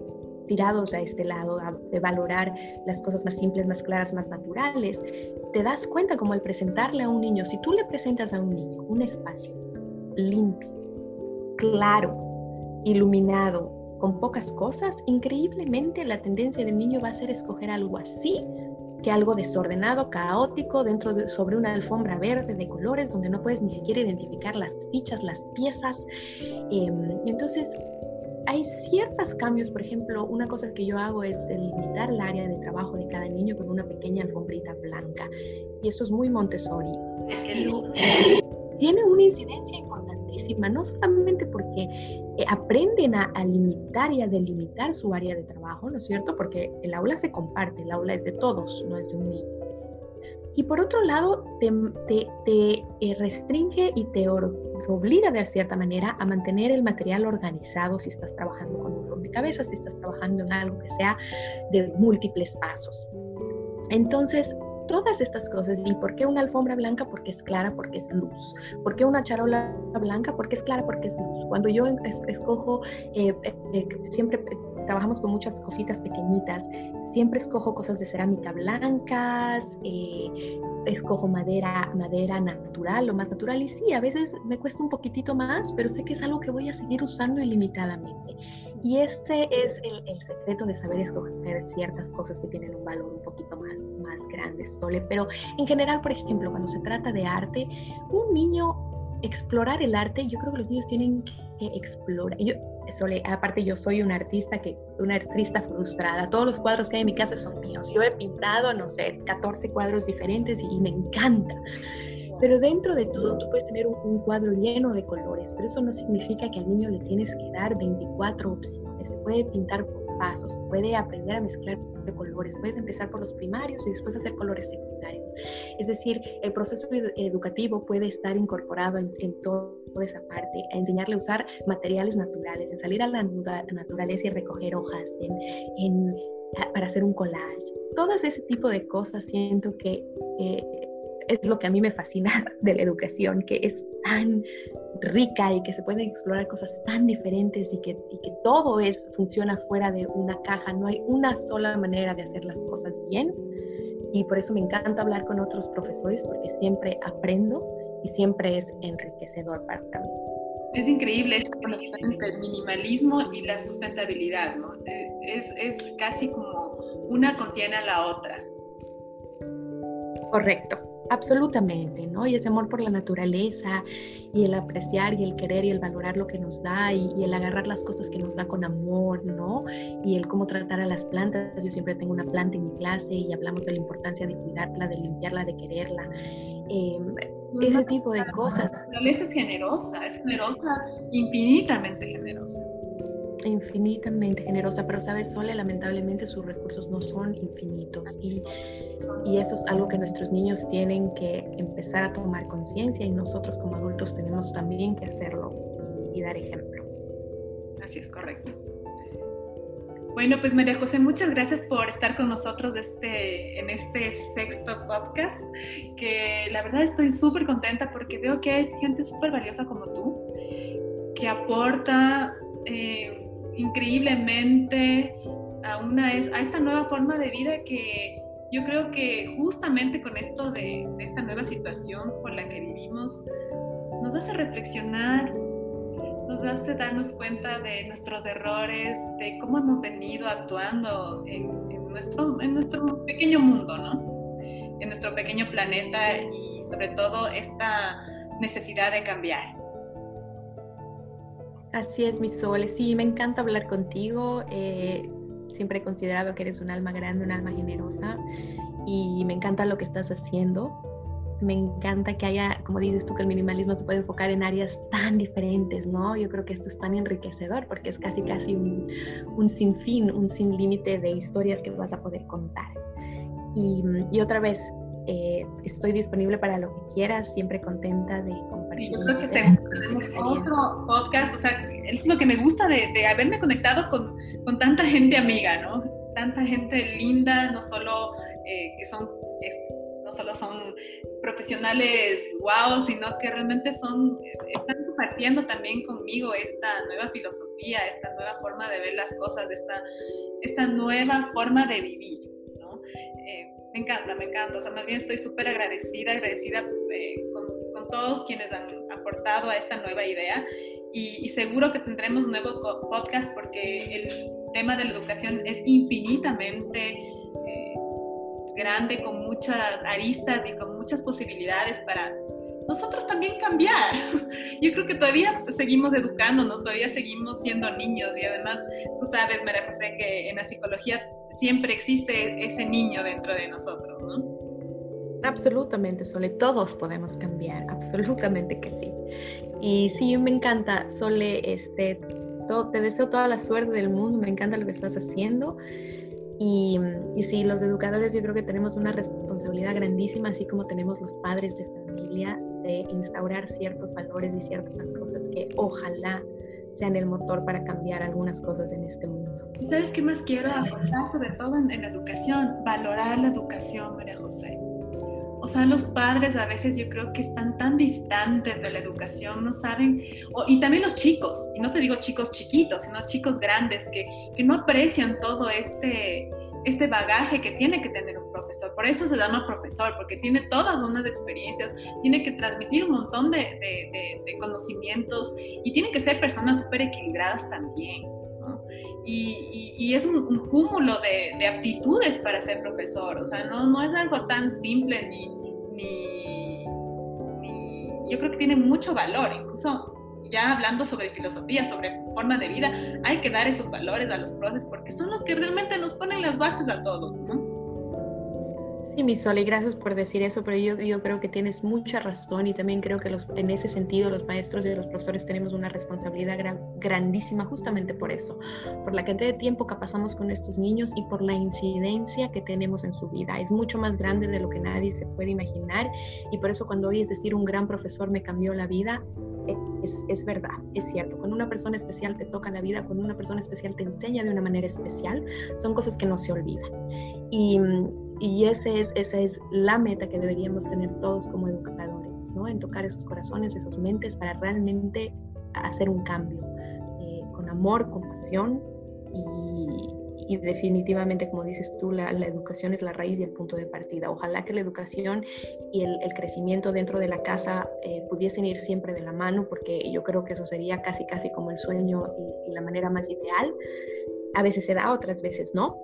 tirados a este lado, de valorar las cosas más simples, más claras, más naturales, te das cuenta como al presentarle a un niño, si tú le presentas a un niño un espacio limpio, claro, iluminado, con pocas cosas, increíblemente la tendencia del niño va a ser escoger algo así que algo desordenado, caótico, dentro de, sobre una alfombra verde de colores donde no puedes ni siquiera identificar las fichas, las piezas. Em, entonces, hay ciertos cambios, por ejemplo, una cosa que yo hago es limitar el área de trabajo de cada niño con una pequeña alfombrita blanca. Y esto es muy Montessori. Pero tiene una incidencia no solamente porque eh, aprenden a, limitar y a delimitar su área de trabajo, ¿no es cierto? Porque el aula se comparte, el aula es de todos, no es de un niño. Y por otro lado, te, te, eh, restringe y te obliga de cierta manera a mantener el material organizado si estás trabajando con un rompecabezas, si estás trabajando en algo que sea de múltiples pasos. Entonces, todas estas cosas. ¿Y por qué una alfombra blanca? Porque es clara, porque es luz. ¿Por qué una charola blanca? Porque es clara, porque es luz. Cuando yo escojo, eh, eh, eh, siempre trabajamos con muchas cositas pequeñitas. Siempre escojo cosas de cerámica blancas, escojo madera, madera natural, lo más natural. Y sí, a veces me cuesta un poquitito más, pero sé que es algo que voy a seguir usando ilimitadamente. Y ese es el, secreto de saber escoger ciertas cosas que tienen un valor un poquito más, más grande, Sole. Pero en general, por ejemplo, cuando se trata de arte, un niño explorar el arte, yo creo que los niños tienen que explorar. Yo, Sole, aparte yo soy una artista que una artista frustrada. Todos los cuadros que hay en mi casa son míos. Yo he pintado, no sé, 14 cuadros diferentes y me encanta. Pero dentro de todo, tú puedes tener un, cuadro lleno de colores, pero eso no significa que al niño le tienes que dar 24 opciones. Se puede pintar por pasos, se puede aprender a mezclar colores. Puedes empezar por los primarios y después hacer colores secundarios. Es decir, el proceso educativo puede estar incorporado en, toda esa parte, a enseñarle a usar materiales naturales, en salir a la naturaleza y recoger hojas, en, para hacer un collage. Todo ese tipo de cosas siento que eh, es lo que a mí me fascina de la educación, que es tan rica y que se pueden explorar cosas tan diferentes y que, y que todo es, funciona fuera de una caja. No hay una sola manera de hacer las cosas bien. Y por eso me encanta hablar con otros profesores porque siempre aprendo y siempre es enriquecedor para mí. Es increíble esta conexión entre el minimalismo y la sustentabilidad, ¿no? Eh, es, es casi como una contiene a la otra. Correcto. Absolutamente, ¿no? Y ese amor por la naturaleza y el apreciar y el querer y el valorar lo que nos da y, el agarrar las cosas que nos da con amor, ¿no? Y el cómo tratar a las plantas. Yo siempre tengo una planta en mi clase y hablamos de la importancia de cuidarla, de limpiarla, de quererla. Em, ese tipo de cosas. La naturaleza es generosa, es generosa, infinitamente generosa infinitamente generosa, pero sabes, Sole, lamentablemente sus recursos no son infinitos y, y eso es algo que nuestros niños tienen que empezar a tomar conciencia y nosotros como adultos tenemos también que hacerlo y, dar ejemplo. Así es, correcto. Bueno, pues María José, muchas gracias por estar con nosotros este, en este sexto podcast, que la verdad estoy súper contenta porque veo que hay gente súper valiosa como tú, que aporta eh, increíblemente a, una, a esta nueva forma de vida que yo creo que justamente con esto de, esta nueva situación por la que vivimos, nos hace reflexionar, nos hace darnos cuenta de nuestros errores, de cómo hemos venido actuando en, nuestro, en nuestro pequeño mundo, ¿no? En nuestro pequeño planeta y sobre todo esta necesidad de cambiar. Así es, mi sol. Sí, me encanta hablar contigo. Eh, siempre he considerado que eres un alma grande, un alma generosa y me encanta lo que estás haciendo. Me encanta que haya, como dices tú, que el minimalismo se puede enfocar en áreas tan diferentes, ¿no? Yo creo que esto es tan enriquecedor porque es casi, casi un, un sinfín, un sin límite de historias que vas a poder contar. Y, y otra vez, eh, estoy disponible para lo que quieras, siempre contenta de compartir. Yo creo que tenemos otro podcast, o sea, es lo que me gusta de, de haberme conectado con, con, tanta gente amiga, ¿no? Tanta gente linda, no solo eh, que son, no solo son profesionales wow, sino que realmente son, están compartiendo también conmigo esta nueva filosofía, esta nueva forma de ver las cosas, esta, esta nueva forma de vivir, ¿no? Eh, me encanta, me encanta. O sea, más bien estoy súper agradecida, agradecida eh, con, con, todos quienes han aportado a esta nueva idea. Y, seguro que tendremos nuevo podcast porque el tema de la educación es infinitamente eh, grande, con muchas aristas y con muchas posibilidades para nosotros también cambiar. Yo creo que todavía seguimos educándonos, todavía seguimos siendo niños y además tú sabes, María José, que en la psicología siempre existe ese niño dentro de nosotros, ¿no? Absolutamente, Sole, todos podemos cambiar, absolutamente que sí. Y sí, me encanta, Sole, este, te deseo toda la suerte del mundo, me encanta lo que estás haciendo. Y, y, sí, los educadores yo creo que tenemos una responsabilidad grandísima, así como tenemos los padres de familia, de instaurar ciertos valores y ciertas cosas que ojalá sean el motor para cambiar algunas cosas en este mundo. ¿Y sabes qué más quiero aportar, sobre todo en, la educación? Valorar la educación, María José. o sea, los padres a veces yo creo que están tan distantes de la educación, no saben, y también los chicos, y no te digo chicos chiquitos, sino chicos grandes que, que no aprecian todo este, este bagaje que tiene que tener un profesor. Por eso se llama profesor, porque tiene todas unas experiencias, tiene que transmitir un montón de, de, de, conocimientos y tiene que ser personas súper equilibradas también. ¿No? Y, y, es un, un cúmulo de, aptitudes para ser profesor, o sea, no, no es algo tan simple ni, ni, ni, Yo creo que tiene mucho valor, incluso ya hablando sobre filosofía, sobre forma de vida, hay que dar esos valores a los profes porque son los que realmente nos ponen las bases a todos, ¿no? Sí, mi Sol, y gracias por decir eso, pero yo, yo creo que tienes mucha razón y también creo que los, en ese sentido los maestros y los profesores tenemos una responsabilidad grandísima justamente por eso, por la cantidad de tiempo que pasamos con estos niños y por la incidencia que tenemos en su vida. Es mucho más grande de lo que nadie se puede imaginar y por eso cuando oyes decir un gran profesor me cambió la vida, es, es, verdad, es cierto. Cuando una persona especial te toca la vida, cuando una persona especial te enseña de una manera especial, son cosas que no se olvidan. Y, y ese es, esa es la meta que deberíamos tener todos como educadores, ¿no? En tocar esos corazones, esas mentes para realmente hacer un cambio eh, con amor, con pasión y, definitivamente, como dices tú, la, educación es la raíz y el punto de partida. Ojalá que la educación y el, el crecimiento dentro de la casa eh, pudiesen ir siempre de la mano, porque yo creo que eso sería casi, casi como el sueño y, y la manera más ideal. A veces se da, otras veces no,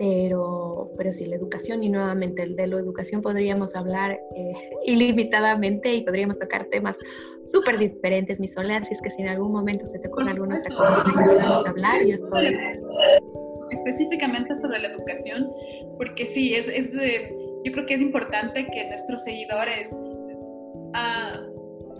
pero, pero sí, la educación y nuevamente el de la educación podríamos hablar eh, ilimitadamente y podríamos tocar temas súper diferentes, mi soledad, si es que si en algún momento se te ocurre alguna otra cosa que podamos hablar, yo estoy... Específicamente sobre la educación, porque sí, es, es yo creo que es importante que nuestros seguidores uh,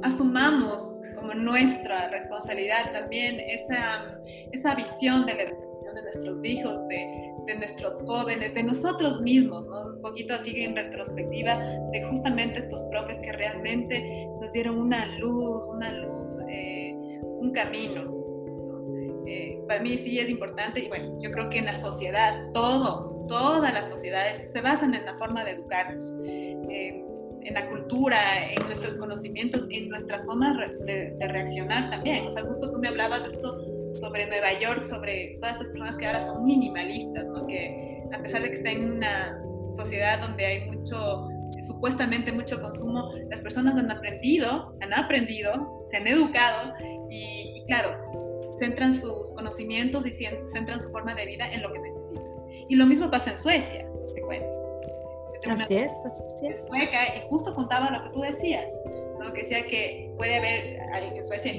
asumamos como nuestra responsabilidad también esa, esa visión de la educación de nuestros hijos, de de nuestros jóvenes, de nosotros mismos, ¿no? un poquito así en retrospectiva de justamente estos profes que realmente nos dieron una luz, una luz, eh, un camino. Eh, para mí sí es importante y bueno, yo creo que en la sociedad, todo, todas las sociedades se basan en la forma de educarnos. Eh, en la cultura, en nuestros conocimientos, en nuestras formas de, de reaccionar también. O sea, justo tú me hablabas de esto sobre Nueva York, sobre todas estas personas que ahora son minimalistas, ¿no? que a pesar de que está en una sociedad donde hay mucho, supuestamente mucho consumo, las personas han aprendido, han aprendido, se han educado y, claro, centran sus conocimientos y centran su forma de vida en lo que necesitan. Y lo mismo pasa en Suecia, te cuento. Así es, así es. Sueca, y justo contaba lo que tú decías, ¿no? que decía que puede haber, en Suecia hay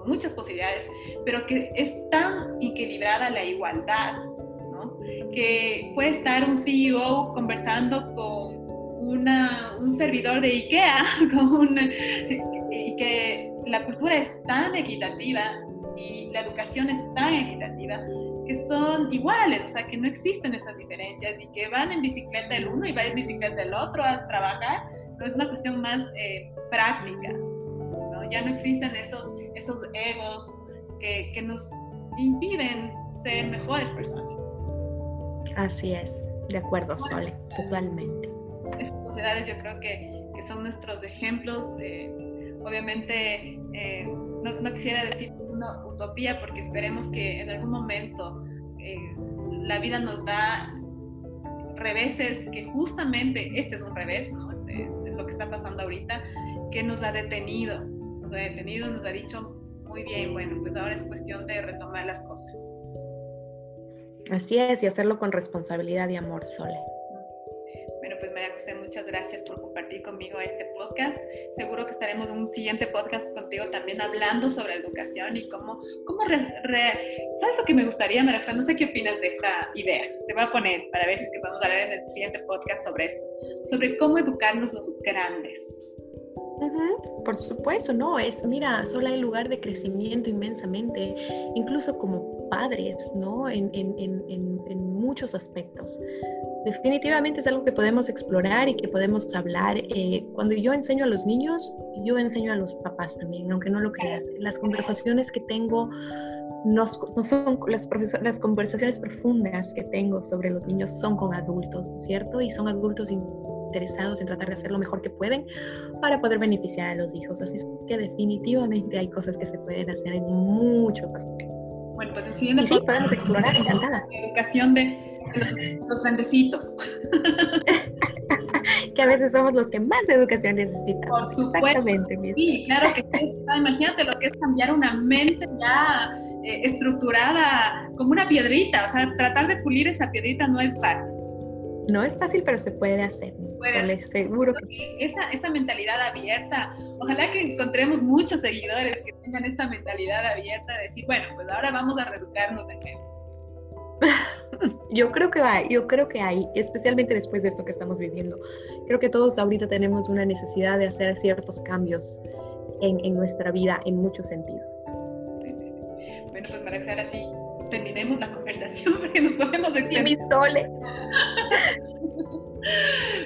gente muchas posibilidades, pero que es tan equilibrada la igualdad, ¿no? que puede estar un CEO conversando con una, un servidor de IKEA, con y que la cultura es tan equitativa y la educación es tan equitativa que son iguales, o sea, que no existen esas diferencias y que van en bicicleta el uno y va en bicicleta el otro a trabajar, no es una cuestión más eh, práctica, ¿no? Ya no existen esos esos egos que, que nos impiden ser mejores personas. Así es, de acuerdo, Sole, totalmente. Estas sociedades yo creo que, que son nuestros ejemplos de, obviamente, eh, no, no, quisiera decir una utopía porque esperemos que en algún momento eh, la vida nos da reveses que justamente este es un revés, ¿no? Este es lo que está pasando ahorita, que nos ha detenido nos ha detenido, nos ha dicho, muy bien, bueno, pues ahora es cuestión de retomar las cosas. Así es, y hacerlo con responsabilidad y amor, Sole. Bueno, pues María José, muchas gracias por compartir conmigo este podcast. Seguro que estaremos en un siguiente podcast contigo también hablando sobre educación y cómo, cómo ¿sabes lo que me gustaría, María José? No sé qué opinas de esta idea. Te voy a poner para ver si es que vamos a hablar en el siguiente podcast sobre esto, sobre cómo educarnos los grandes. Por supuesto, no, es, mira, solo hay lugar de crecimiento inmensamente, incluso como padres, ¿no? En, muchos aspectos. Definitivamente es algo que podemos explorar y que podemos hablar. Eh, cuando yo enseño a los niños, yo enseño a los papás también, aunque no lo creas. Las conversaciones que tengo no, son las, conversaciones profundas que tengo sobre los niños son con adultos, ¿cierto? Y son adultos interesados en tratar de hacer lo mejor que pueden para poder beneficiar a los hijos. Así que definitivamente hay cosas que se pueden hacer en muchos aspectos. Bueno, pues en siguiente sí, podemos explorar, encantada. Educación de los grandecitos. que a veces somos los que más educación necesitan. Por supuesto. Sí, claro que sí. imagínate lo que es cambiar una mente ya eh, estructurada como una piedrita. O sea, tratar de pulir esa piedrita no es fácil. No es fácil, pero se puede hacer. Seguro que sí. Esa, esa mentalidad abierta, ojalá que encontremos muchos seguidores que tengan esta mentalidad abierta de decir, bueno, pues ahora vamos a reeducarnos de nuevo. Yo creo que hay, yo creo que hay, especialmente después de esto que estamos viviendo. Creo que todos ahorita tenemos una necesidad de hacer ciertos cambios en, en nuestra vida en muchos sentidos. Sí, sí, sí. Bueno, pues María ahora sí, terminemos la conversación porque nos podemos decir. mi sole.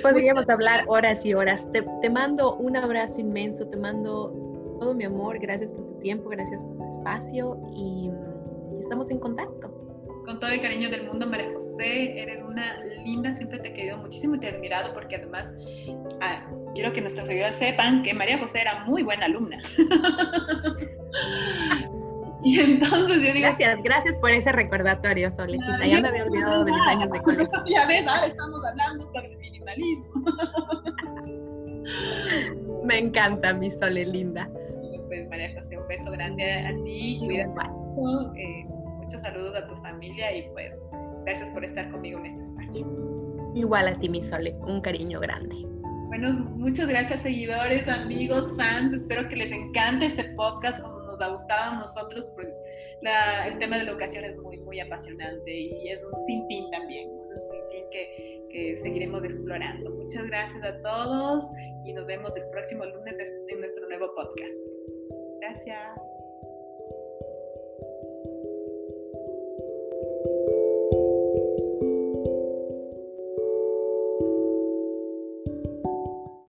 Podríamos hablar horas y horas. Te, te mando un abrazo inmenso, te mando todo mi amor, gracias por tu tiempo, gracias por tu espacio y estamos en contacto con todo el cariño del mundo, María José, eres una linda, siempre te he querido muchísimo y te he admirado porque además ah, quiero que nuestros seguidores sepan que María José era muy buena alumna. y entonces yo digo... Gracias, gracias por ese recordatorio, Solecita. Ya me había olvidado de mis años de colegio. ya ves, ahora estamos hablando sobre minimalismo. me encanta mi Sole linda. Pues María José, un beso grande a ti. Cuídate mucho. Eh, muchos saludos a tu familia y pues gracias por estar conmigo en este espacio. Igual a ti, mi Sole, un cariño grande. Bueno, muchas gracias seguidores, amigos, fans. Espero que les encante este podcast gustaban nosotros, pues el tema de la educación es muy, muy apasionante y es un sinfín también, un sinfín que, que seguiremos explorando. Muchas gracias a todos y nos vemos el próximo lunes en nuestro nuevo podcast. Gracias.